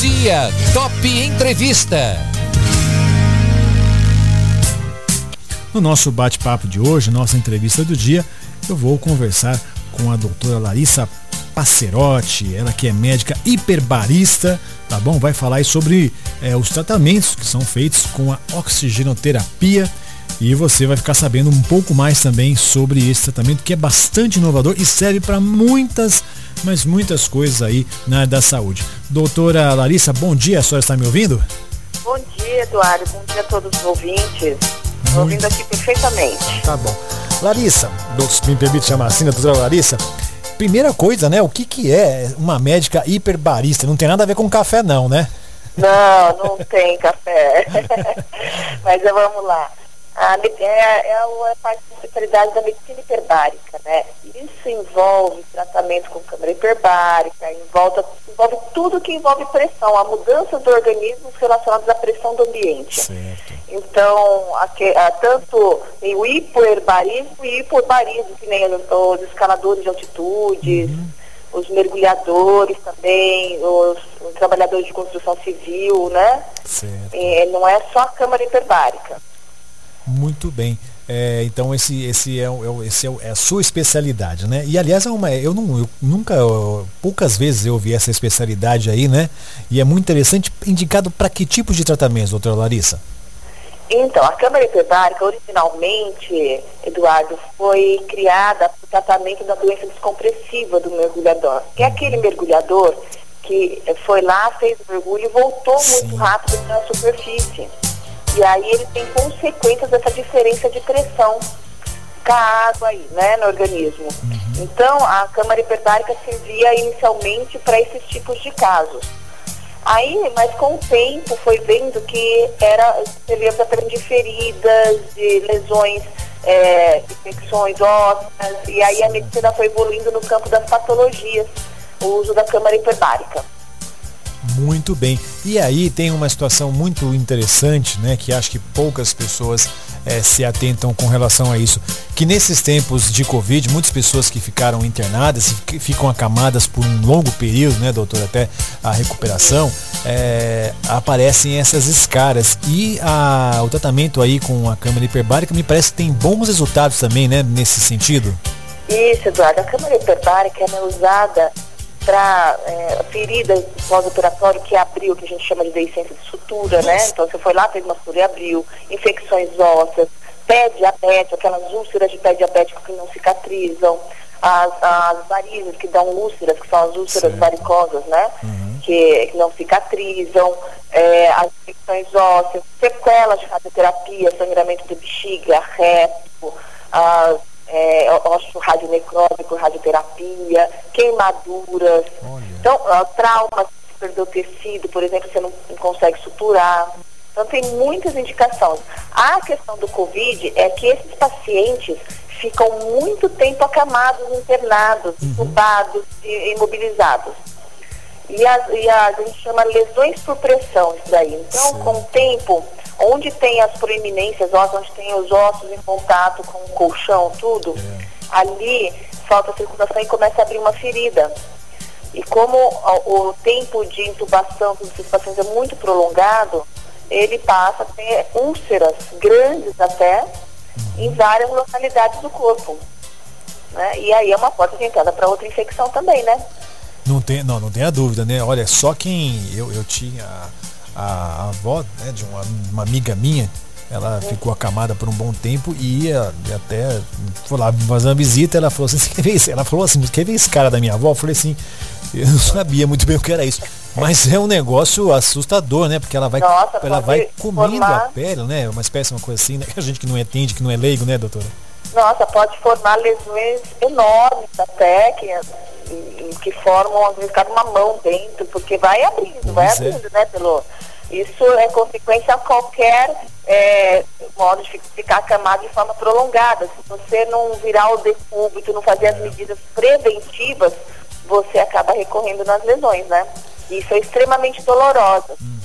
dia, Top Entrevista. No nosso bate-papo de hoje, nossa entrevista do dia, eu vou conversar com a doutora Larissa Passerotti, ela que é médica hiperbarista, tá bom? Vai falar sobre é, os tratamentos que são feitos com a oxigenoterapia e você vai ficar sabendo um pouco mais também sobre esse tratamento que é bastante inovador e serve para muitas, mas muitas coisas aí na área da saúde. Doutora Larissa, bom dia, a senhora está me ouvindo? Bom dia, Eduardo. Bom dia a todos os ouvintes. Estou ouvindo aqui perfeitamente. Tá bom. Larissa, me permite chamar assim, doutora Larissa? Primeira coisa, né? O que, que é uma médica hiperbarista? Não tem nada a ver com café, não, né? Não, não tem café. Mas vamos lá. A, é, é a parte de especialidade da medicina hiperbárica, né? Isso envolve tratamento com câmara hiperbárica, envolve, envolve tudo que envolve pressão, a mudança do organismo relacionadas à pressão do ambiente. Certo. Então, a, a, tanto o hipoherbarismo e hipobarismo, que nem os, os escaladores de altitudes, uhum. os mergulhadores também, os, os, trabalhadores de construção civil, né? Certo. E, não é só a câmara hiperbárica. Muito bem. É, então esse, esse, é, é, esse é, é, a sua especialidade, né? E aliás, é uma, eu, não, eu nunca, eu, poucas vezes eu vi essa especialidade aí, né? E é muito interessante, indicado para que tipo de tratamento, doutora Larissa? Então, a câmara hiperbárica, originalmente, Eduardo, foi criada para o tratamento da doença descompressiva do mergulhador, que é uhum. aquele mergulhador que foi lá, fez o mergulho e voltou Sim. muito rápido na superfície. E aí ele tem consequências dessa diferença de pressão com a água aí, né, no organismo. Uhum. Então, a câmara hiperbárica servia inicialmente para esses tipos de casos. Aí, mas com o tempo, foi vendo que era para de feridas, de lesões, é, infecções ósseas, e aí a medicina foi evoluindo no campo das patologias, o uso da câmara hiperbárica. Muito bem. E aí tem uma situação muito interessante, né, que acho que poucas pessoas é, se atentam com relação a isso. Que nesses tempos de Covid, muitas pessoas que ficaram internadas, ficam acamadas por um longo período, né, doutor, até a recuperação, é, aparecem essas escaras. E a, o tratamento aí com a câmara hiperbárica me parece que tem bons resultados também, né, nesse sentido. Isso, Eduardo. A câmara hiperbárica é usada para é, feridas pós-operatório que abriu, que a gente chama de deiscência de sutura, né? Então você foi lá, fez uma sutura e abriu, infecções ósseas, pé diabético, aquelas úlceras de pé diabético que não cicatrizam, as, as varizes que dão úlceras, que são as úlceras varicosas, né? Uhum. Que, que, não cicatrizam, é, as infecções ósseas, sequelas de radioterapia, sangramento de bexiga, reto, as é, radionecrótico, radioterapia, queimaduras. Olha. Então, uh, traumas, perdeu tecido, por exemplo, você não, não consegue suturar. Então, tem muitas indicações. A questão do Covid é que esses pacientes ficam muito tempo acamados, internados, uhum. intubados e imobilizados. E, as, e a, a gente chama lesões por pressão, isso daí. Então, Sim. com o tempo, onde tem as proeminências onde tem os ossos em contato com o colchão, tudo, é. ali falta circulação e começa a abrir uma ferida. E como o, tempo de intubação desses pacientes é muito prolongado, ele passa a ter úlceras grandes até em várias localidades do corpo. Né? E aí é uma porta de entrada para outra infecção também, né? Não tem, não, não tem a dúvida, né? Olha, só quem eu, eu tinha a, a avó né, de uma, uma amiga minha, ela ficou acamada por um bom tempo e ia até foi lá fazer uma visita, ela falou assim, quer ver ela falou assim, quer ver esse cara da minha avó? Eu falei assim, eu não sabia muito bem o que era isso. Mas é um negócio assustador, né? Porque ela vai, Nossa, ela vai comendo formar... a pele, né? Uma espécie, uma coisa assim, né? A gente que não entende, que não é leigo, né, doutora? Nossa, pode formar lesões enormes até, que que formam, às vezes, cabe uma mão dentro, porque vai abrindo, pois vai é. abrindo, né, pelo... Isso é consequência a qualquer é, modo de ficar acamado de forma prolongada. Se você não virar o decúbito, não fazer as é. medidas preventivas, você acaba recorrendo nas lesões, né? Isso é extremamente doloroso. Uhum.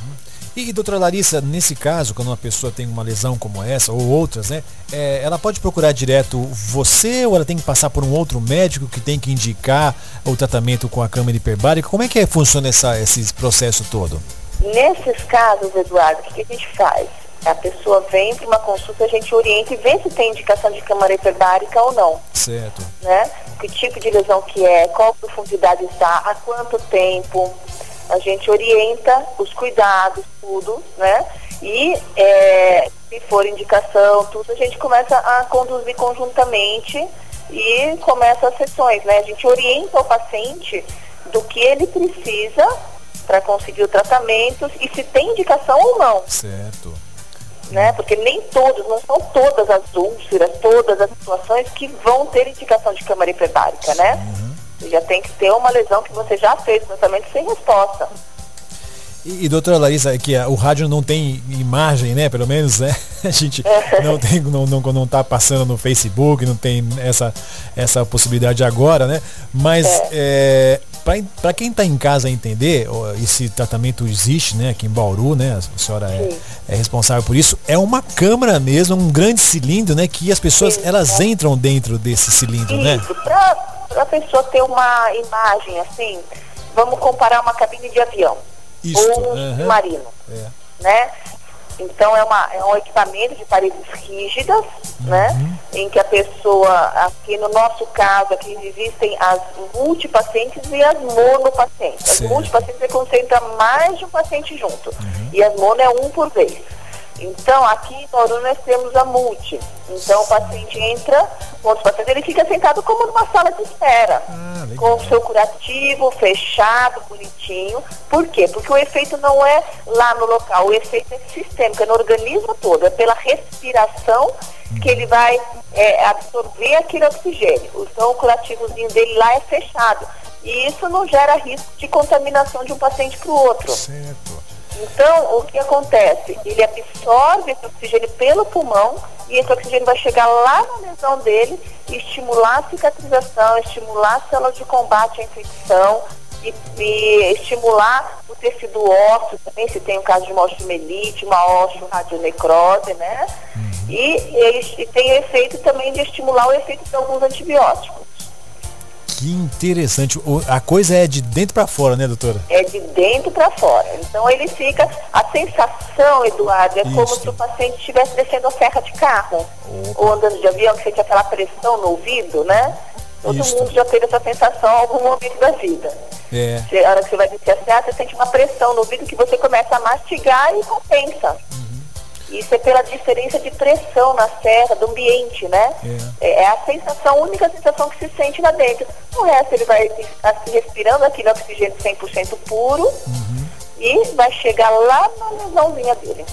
E, doutora Larissa, nesse caso, quando uma pessoa tem uma lesão como essa, ou outras, né? É, ela pode procurar direto você ou ela tem que passar por um outro médico que tem que indicar o tratamento com a câmera hiperbárica? Como é que funciona essa, esse processo todo? Nesses casos, Eduardo, o que a gente faz? A pessoa vem para uma consulta, a gente orienta e vê se tem indicação de câmara hiperbárica ou não. Certo. Né? Que tipo de lesão que é, qual profundidade está, há quanto tempo. A gente orienta os cuidados, tudo, né? E é, se for indicação, tudo, a gente começa a conduzir conjuntamente e começa as sessões, né? A gente orienta o paciente do que ele precisa para conseguir o tratamento e se tem indicação ou não. Certo. Né? Porque nem todos, não são todas as úlceras, todas as situações que vão ter indicação de câmara hiperbárica, né? Uhum. Você já tem que ter uma lesão que você já fez tratamento sem resposta. E, e doutora Larissa, é que a, o rádio não tem imagem, né? Pelo menos, né? A gente não tem, não, não, não tá passando no Facebook, não tem essa, essa possibilidade agora, né? Mas é. é para quem está em casa entender, esse tratamento existe, né? Aqui em Bauru, né? A senhora é, é, responsável por isso. É uma câmara mesmo, um grande cilindro, né? Que as pessoas, Sim, elas é. entram dentro desse cilindro, né? isso, né? Para a pessoa ter uma imagem assim, vamos comparar uma cabine de avião. Isto. ou um uhum. marino. É. Né? Então é, uma, é um equipamento de paredes rígidas, né? uhum. né? Em que a pessoa, aqui no nosso caso, aqui existem as multipacientes e as monopacientes. As multipacientes é quando você entra mais de um paciente junto. Uhum. E as mono é um por vez. Então, aqui em Bauru nós temos a multi. Então, o paciente entra, o outro paciente, ele fica sentado como numa sala de espera, ah, com o seu curativo fechado, bonitinho. Por quê? Porque o efeito não é lá no local, o efeito é sistêmico, é no organismo todo, é pela respiração que ele vai é, absorver aquele oxigênio. Então, o curativozinho dele lá é fechado. E isso não gera risco de contaminação de um paciente para o outro. Certo. Então, o que acontece? Ele absorve esse oxigênio pelo pulmão e esse oxigênio vai chegar lá na lesão dele e estimular a cicatrização, estimular as células de combate à infecção e, e estimular o tecido ósseo também, se tem um caso de uma osteomelite, uma osteoradionecrose, né? Uhum. E, e, e tem o efeito também de estimular o efeito de alguns antibióticos. Que interessante. A coisa é de dentro para fora, né, doutora? É de dentro para fora. Então ele fica. A sensação, Eduardo, é Isso. como se o paciente estivesse descendo a serra de carro. Opa. Ou andando de avião, que sente aquela pressão no ouvido, né? Todo Isso. mundo já teve essa sensação em algum momento da vida. É. Você, a hora que você vai descer a serra, você sente uma pressão no ouvido que você começa a mastigar e compensa. Isso é pela diferença de pressão na serra, do ambiente, né? É, é a sensação, a única sensação que se sente lá dentro. O resto ele vai estar se respirando aquele oxigênio 100% puro uhum. e vai chegar lá na lesãozinha dele.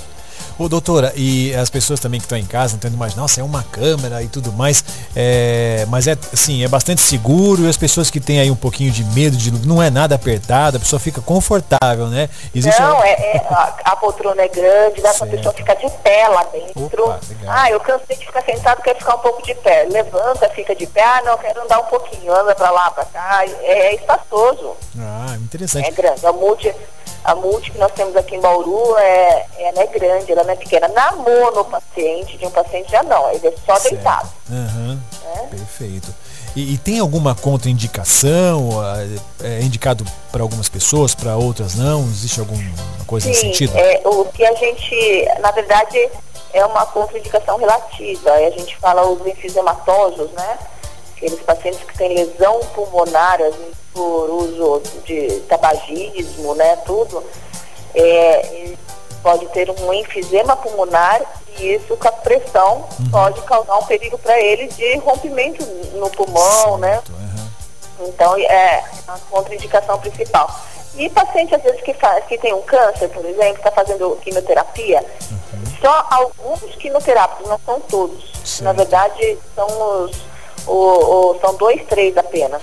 Ô, doutora, e as pessoas também que estão em casa entendendo mais, nossa, é uma câmera e tudo mais, é, mas é assim, é bastante seguro e as pessoas que têm aí um pouquinho de medo, de não é nada apertado, a pessoa fica confortável, né? Existe não, uma... é, é a, a, poltrona é grande, dá para a pessoa ficar de pé lá dentro. Opa, ah, eu cansei de ficar sentado, quero ficar um pouco de pé. Levanta, fica de pé, ah, não, quero andar um pouquinho, anda para lá, para cá. É, é espaçoso. Ah, interessante. É grande. A multi, a multi que nós temos aqui em Bauru é, ela é grande, ela não é pequena. Na monopaciente, de um paciente já não, ele é só certo. deitado. Uhum. É? Perfeito. E, e, tem alguma contraindicação? É, é indicado para algumas pessoas, para outras não? Existe alguma coisa Sim, nesse sentido? É, o que a gente, na verdade, é uma contraindicação relativa. A gente fala os enfisematosos, né? Aqueles pacientes que têm lesão pulmonar, por uso de tabagismo, né, tudo, é, pode ter um enfisema pulmonar e isso com a pressão uhum. pode causar um perigo para ele de rompimento no pulmão, né? certo, né? Uhum. Então é a contraindicação principal. E paciente às vezes que, faz, que tem um câncer, por exemplo, está fazendo quimioterapia, uhum. só alguns quimioterápicos, não são todos. Certo. Na verdade, são os, o, o, são dois, três apenas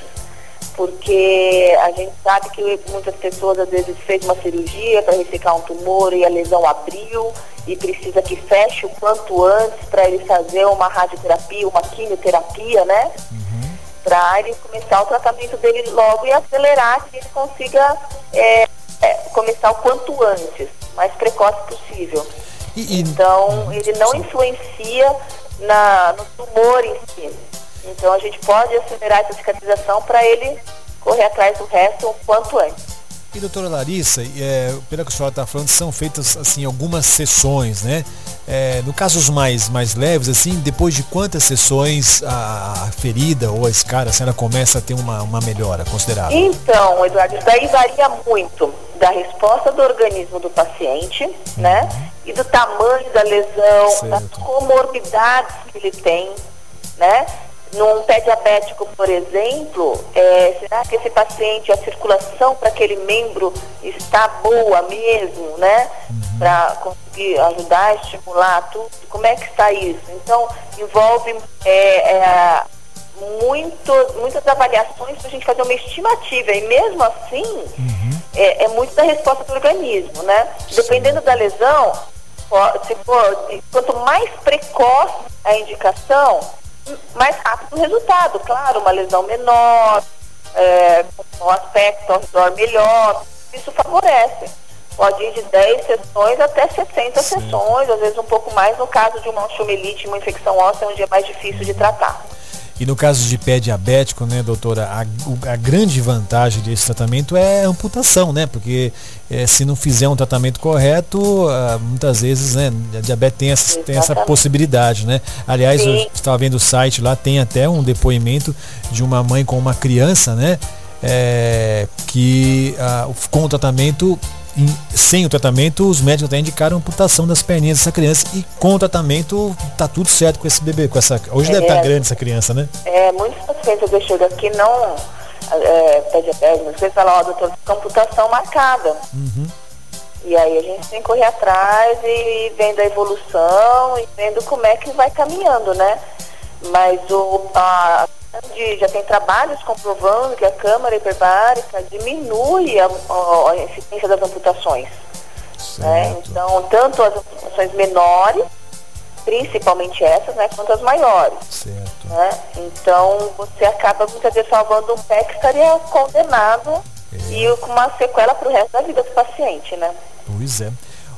porque a gente sabe que muitas pessoas às vezes fez uma cirurgia para ressecar um tumor e a lesão abriu e precisa que feche o quanto antes para ele fazer uma radioterapia, uma quimioterapia, né? Uhum. Para ele começar o tratamento dele logo e acelerar que ele consiga é, é, começar o quanto antes, mais precoce possível. E, e... Então, ele não influencia na, no tumor em si. Então, a gente pode acelerar essa cicatrização para ele correr atrás do resto o quanto antes. E doutora Larissa, é, pela que a senhora está falando, são feitas assim algumas sessões, né? É, no casos mais, mais leves, assim, depois de quantas sessões a, a ferida ou a escara, assim, ela começa a ter uma, uma melhora considerável? Então, Eduardo, isso daí varia muito da resposta do organismo do paciente, uhum. né? E do tamanho da lesão, certo. das comorbidades que ele tem, né? Num pé diabético, por exemplo, é, será que esse paciente, a circulação para aquele membro está boa mesmo, né? Uhum. Para conseguir ajudar, estimular tudo? Como é que está isso? Então, envolve é, é, muito, muitas avaliações para a gente fazer uma estimativa. E mesmo assim, uhum. é, é, muito da resposta do organismo, né? Dependendo da lesão, se for, quanto mais precoce a indicação, mais rápido o resultado. Claro, uma lesão menor, é, um aspecto redor melhor, isso favorece. Pode ir de 10 sessões até 60 Sim. sessões, às vezes um pouco mais no caso de uma osteomielite, uma infecção óssea, onde é mais difícil de tratar. E no caso de pé diabético, né, doutora, a, a grande vantagem desse tratamento é a amputação, né? Porque é, se não fizer um tratamento correto, ah, muitas vezes, né, a diabetes tem essa, tem essa possibilidade, né? Aliás, Sim. eu estava vendo o site lá, tem até um depoimento de uma mãe com uma criança, né? É, que ah, com o tratamento sem o tratamento, os médicos até indicaram amputação das perninhas dessa criança e com o tratamento tá tudo certo com esse bebê, com essa. Hoje é, deve estar tá grande essa criança, né? É, muitos pacientes eu chego aqui não é, pede mas você fala, ó, doutor, com amputação marcada. Uhum. E aí a gente tem que correr atrás e vendo a evolução e vendo como é que vai caminhando, né? Mas o, a, de, já tem trabalhos comprovando que a câmara hiperbárica diminui a, a, a eficiência das amputações. Né? Então, tanto as amputações menores, principalmente essas, né, quanto as maiores. Certo. Né? Então, você acaba muitas vezes salvando um pé que estaria condenado é. e com uma sequela para o resto da vida do paciente, né? Pois é.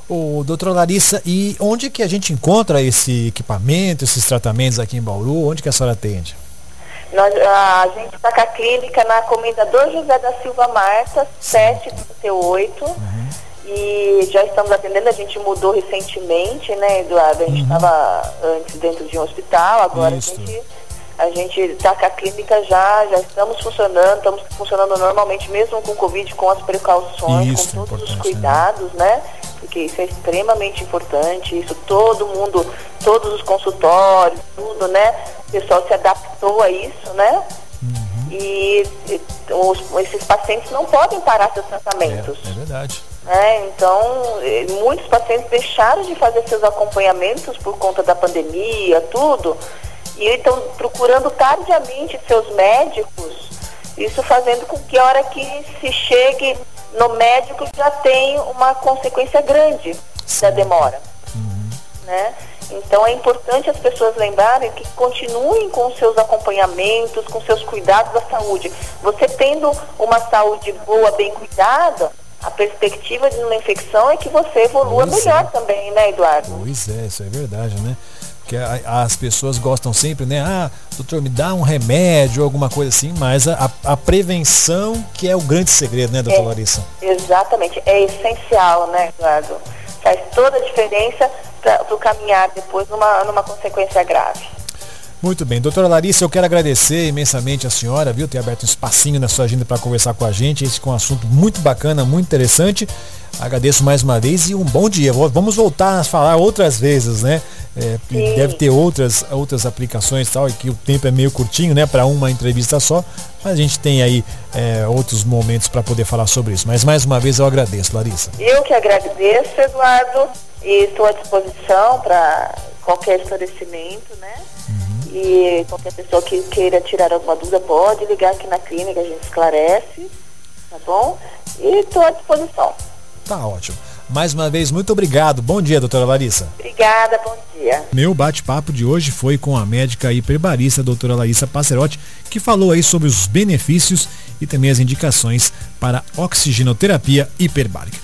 O doutor Larissa, e onde que a gente encontra esse equipamento, esses tratamentos aqui em Bauru? Onde que a senhora atende? Nós, a gente está com a clínica na Comendador José da Silva Marta, 738. Uhum. E já estamos atendendo, a gente mudou recentemente, né, Eduardo? A gente estava uhum. antes dentro de um hospital, agora Isso. a gente a gente está com a clínica já, já estamos funcionando, estamos funcionando normalmente, mesmo com Covid, com as precauções, isso, com todos os né? cuidados, né? né? Porque isso é extremamente importante, isso todo mundo, todos os consultórios, tudo, né? O pessoal se adaptou a isso, né? Uhum. E, e os, esses pacientes não podem parar seus tratamentos. É, é verdade. É, então, muitos pacientes deixaram de fazer seus acompanhamentos por conta da pandemia, tudo e estão procurando tardiamente seus médicos, isso fazendo com que a hora que se chegue no médico já tenha uma consequência grande da demora. Uhum. Né? Então é importante as pessoas lembrarem que continuem com seus acompanhamentos, com seus cuidados da saúde. Você tendo uma saúde boa, bem cuidada, a perspectiva de uma infecção é que você evolua pois melhor é. também, né, Eduardo? Pois é, isso é verdade, né? Porque as pessoas gostam sempre, né? Ah, doutor, me dá um remédio, alguma coisa assim, mas a, a prevenção que é o grande segredo, né, doutor é, Larissa? Exatamente, é essencial, né, Eduardo? Faz toda a diferença para o caminhar depois numa, numa consequência grave. Muito bem, doutora Larissa, eu quero agradecer imensamente a senhora, viu, ter aberto um espacinho na sua agenda para conversar com a gente. Esse é um assunto muito bacana, muito interessante. Agradeço mais uma vez e um bom dia. Vamos voltar a falar outras vezes, né? É, deve ter outras, outras aplicações tal, e que o tempo é meio curtinho, né? Para uma entrevista só. Mas a gente tem aí é, outros momentos para poder falar sobre isso. Mas mais uma vez eu agradeço, Larissa. Eu que agradeço, Eduardo, e estou à disposição para qualquer esclarecimento, né? Uhum. E qualquer pessoa que queira tirar alguma dúvida pode ligar aqui na clínica, a gente esclarece, tá bom? E estou à disposição. Tá ótimo. Mais uma vez, muito obrigado. Bom dia, doutora Larissa. Obrigada, bom dia. Meu bate-papo de hoje foi com a médica hiperbarista, doutora Larissa Passerotti, que falou aí sobre os benefícios e também as indicações para oxigenoterapia hiperbárica.